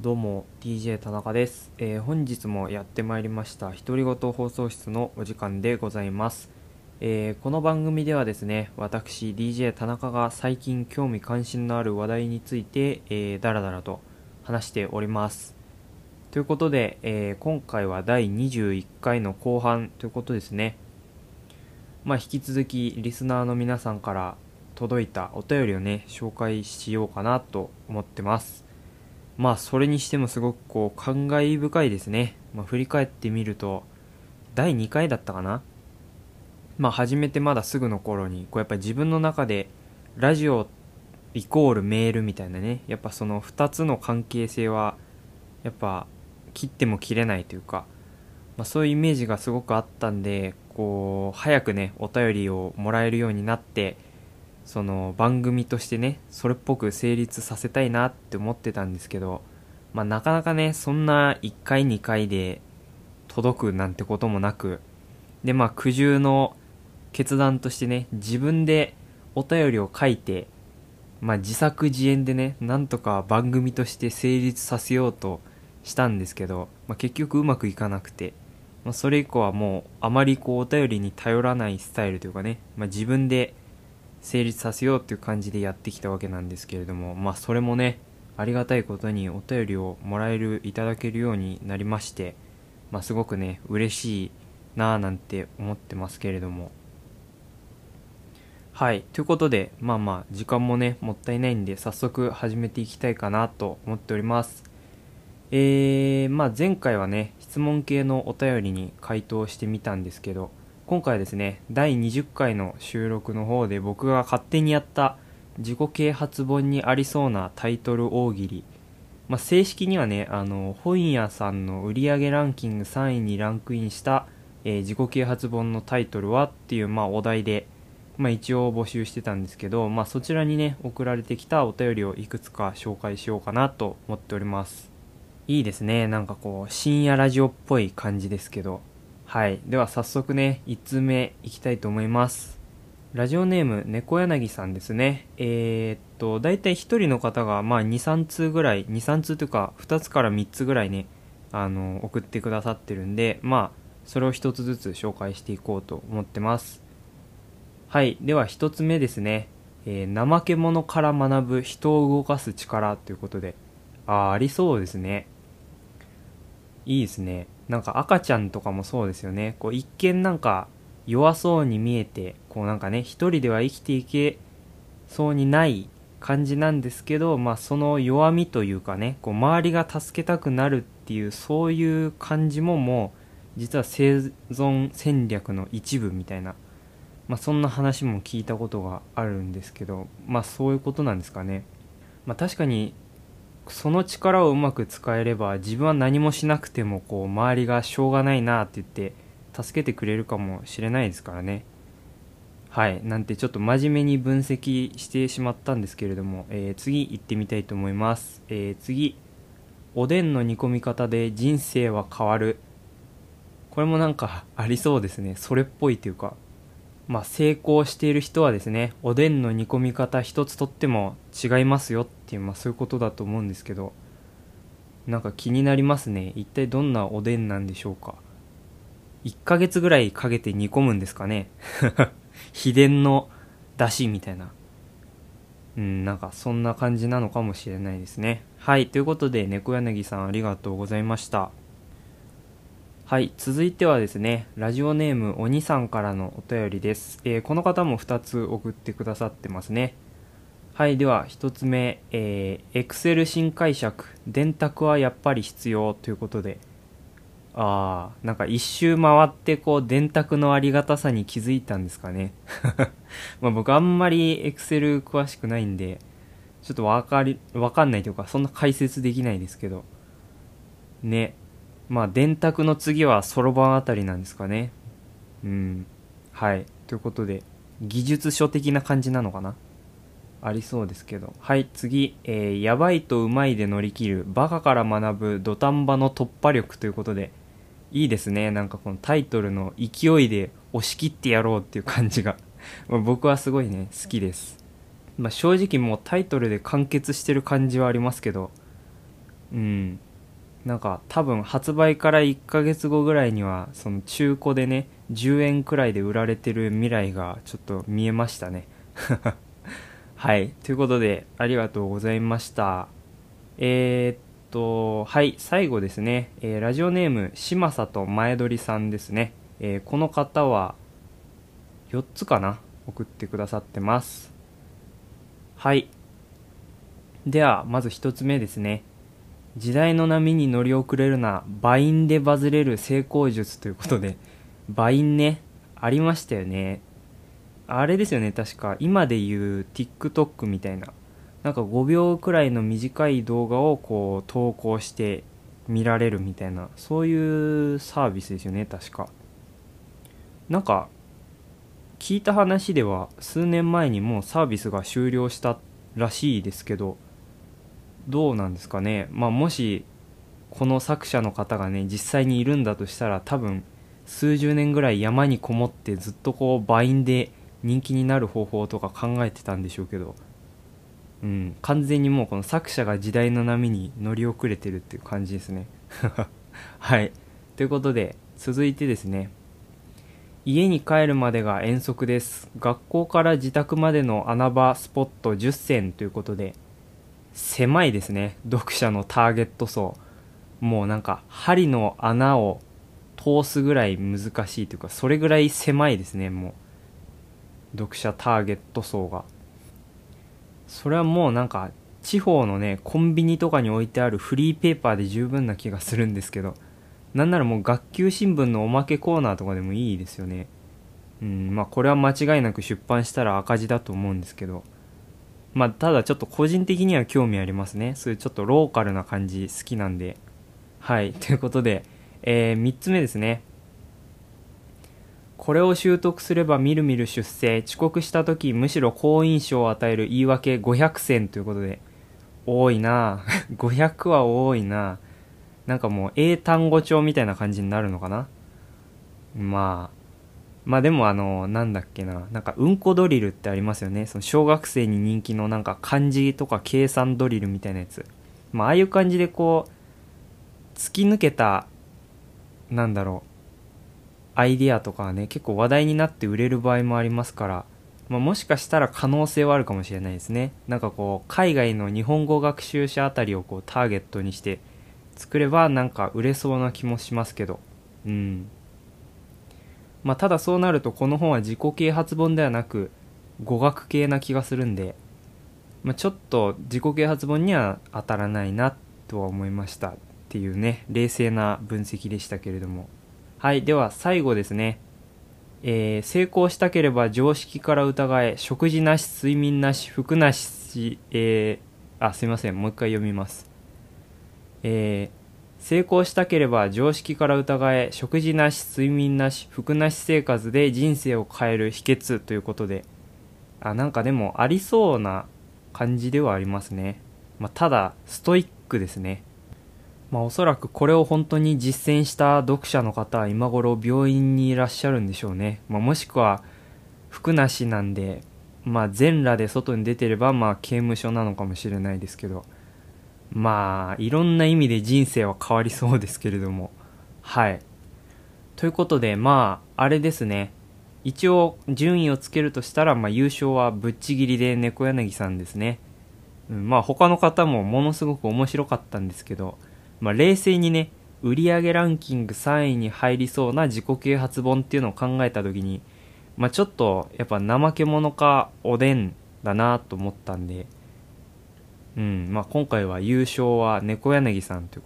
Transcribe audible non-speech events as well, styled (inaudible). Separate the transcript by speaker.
Speaker 1: どうも DJ 田中です、えー本日もやってまいりました独り言放送室のお時間でございます、えーこの番組ではですね私 DJ 田中が最近興味関心のある話題について、えー、だらだらと話しております。ということで、えー今回は第21回の後半ということですね。まあ引き続きリスナーの皆さんから届いたお便りをね紹介しようかなと思ってます。まあそれにしてもすごくこう感慨深いですね、まあ、振り返ってみると第2回だったかな？まあ始めてまだすぐの頃にこうやっぱり自分の中でラジオイコールメールみたいなねやっぱその2つの関係性はやっぱ切っても切れないというか、まあ、そういうイメージがすごくあったんでこう早くねお便りをもらえるようになってその番組としてねそれっぽく成立させたいなって思ってたんですけど、まあ、なかなかねそんな1回2回で届くなんてこともなくでまあ苦渋の決断としてね自分でお便りを書いて、まあ、自作自演でねなんとか番組として成立させようとしたんですけど、まあ、結局うまくいかなくて、まあ、それ以降はもうあまりこうお便りに頼らないスタイルというかね、まあ、自分で成立させようっていう感じでやってきたわけなんですけれどもまあそれもねありがたいことにお便りをもらえるいただけるようになりましてまあすごくね嬉しいなあなんて思ってますけれども。はいということでまあまあ時間もねもったいないんで早速始めていきたいかなと思っております。えー、まあ前回はね質問系のお便りに回答してみたんですけど今回ですね第20回の収録の方で僕が勝手にやった自己啓発本にありそうなタイトル大喜利、まあ、正式にはねあの本屋さんの売上ランキング3位にランクインした、えー自己啓発本のタイトルはっていう、まあ、お題で、まあ、一応募集してたんですけど、まあ、そちらにね送られてきたお便りをいくつか紹介しようかなと思っております。いいですね。なんかこう深夜ラジオっぽい感じですけど。はい。では早速ね1通目いきたいと思います。ラジオネーム猫柳さんですね。えー、っと大体1人の方がまあ23通ぐらい23通というか2つから3つぐらいねあの送ってくださってるんでまあそれを1つずつ紹介していこうと思ってます。はい。では1つ目ですね、えー怠け者から学ぶ人を動かす力ということで。ああありそうですね。いいですね。なんか赤ちゃんとかもそうですよね。こう一見なんか弱そうに見えてこうなんかね一人では生きていけそうにない感じなんですけど、まあ、その弱みというかねこう周りが助けたくなるっていうそういう感じももう実は生存戦略の一部みたいな、まあ、そんな話も聞いたことがあるんですけどまあそういうことなんですかね、まあ、確かにその力をうまく使えれば自分は何もしなくてもこう周りがしょうがないなって言って助けてくれるかもしれないですからね。はい。なんてちょっと真面目に分析してしまったんですけれども、えー次行ってみたいと思います、えー次。おでんの煮込み方で人生は変わる。これもなんかありそうですね。それっぽいというか。まあ、成功している人はですねおでんの煮込み方一つとっても違いますよっていう、まあ、そういうことだと思うんですけどなんか気になりますね。一体どんなおでんなんでしょうか。1ヶ月ぐらいかけて煮込むんですかね。(laughs) 秘伝の出汁みたいな。うんなんかそんな感じなのかもしれないですね。はいということで猫柳さんありがとうございました。はい続いてはですねラジオネームおにさんからのお便りです、えーこの方も2つ送ってくださってますね。はいでは1つ目えー、Excel 新解釈電卓はやっぱり必要ということで。ああなんか一周回ってこう電卓のありがたさに気づいたんですかね。(laughs) まあ僕あんまり Excel 詳しくないんでちょっとわかりわかんないというかそんな解説できないですけど。ね。まあ電卓の次はそろばんあたりなんですかね。うん。はい。ということで技術書的な感じなのかな？ありそうですけど。はい次、えーやばいとうまいで乗り切るバカから学ぶ土壇場の突破力ということで。いいですね。なんかこのタイトルの勢いで押し切ってやろうっていう感じが。(laughs) 僕はすごいね好きです。まあ正直もうタイトルで完結してる感じはありますけど。うん。なんか多分発売から1ヶ月後ぐらいにはその中古でね10円くらいで売られてる未来がちょっと見えましたね。(laughs) はい。ということでありがとうございました。えー、っとはい。最後ですね、えー、ラジオネーム嶋里前鳥さんですね、えー、この方は4つかな？送ってくださってます。はい。ではまず1つ目ですね。時代の波に乗り遅れるな、バインでバズれる成功術ということで、バインね、ありましたよね。あれですよね、確か。今で言う TikTok みたいな。なんか5秒くらいの短い動画をこう投稿して見られるみたいな、そういうサービスですよね、確か。なんか、聞いた話では数年前にもうサービスが終了したらしいですけど、どうなんですかね、まあ、もしこの作者の方がね実際にいるんだとしたら多分数十年ぐらい山にこもってずっとこうバインで人気になる方法とか考えてたんでしょうけど、うん、完全にもうこの作者が時代の波に乗り遅れてるっていう感じですね。(laughs) はい。ということで続いてですね。家に帰るまでが遠足です。学校から自宅までの穴場スポット10選ということで狭いですね。読者のターゲット層。もうなんか針の穴を通すぐらい難しいというかそれぐらい狭いですねもう。読者ターゲット層が。それはもうなんか地方のねコンビニとかに置いてあるフリーペーパーで十分な気がするんですけどなんならもう学級新聞のおまけコーナーとかでもいいですよね。うんまあこれは間違いなく出版したら赤字だと思うんですけど。まあ、ただちょっと個人的には興味ありますね。そういうちょっとローカルな感じ好きなんで。はい。(laughs) ということで、えー、3つ目ですね。これを習得すればみるみる出世、遅刻した時むしろ好印象を与える言い訳500選ということで、多いな (laughs) 500は多いななんかもう英単語帳みたいな感じになるのかなまあ、まあでもあの、なんだっけな、なんかうんこドリルってありますよね。その小学生に人気のなんか漢字とか計算ドリルみたいなやつ。まあああいう感じでこう、突き抜けた、なんだろう、アイディアとかはね、結構話題になって売れる場合もありますから、まあ、もしかしたら可能性はあるかもしれないですね。なんかこう、海外の日本語学習者あたりをこうターゲットにして作ればなんか売れそうな気もしますけど。うん。まあ、ただそうなるとこの本は自己啓発本ではなく語学系な気がするんで、まあ、ちょっと自己啓発本には当たらないなとは思いましたっていうね冷静な分析でしたけれども。はいでは最後ですね。えー、成功したければ常識から疑え食事なし睡眠なし服なしえー、あすいませんもう一回読みます。えー、成功したければ常識から疑え食事なし睡眠なし服なし生活で人生を変える秘訣ということで。あなんかでもありそうな感じではありますね、まあ、ただストイックですね。まあおそらくこれを本当に実践した読者の方は今頃病院にいらっしゃるんでしょうね、まあ、もしくは服なしなんでまあ全裸で外に出てればまあ刑務所なのかもしれないですけど。まあいろんな意味で人生は変わりそうですけれども。はい。ということでまああれですね。一応順位をつけるとしたら、まあ、優勝はぶっちぎりで猫柳さんですね、うん、まあ他の方もものすごく面白かったんですけど、まあ、冷静にね売上ランキング3位に入りそうな自己啓発本っていうのを考えた時に、まあ、ちょっとやっぱ怠け者かおでんだなと思ったんでうん。まあ、今回は優勝は猫柳さんという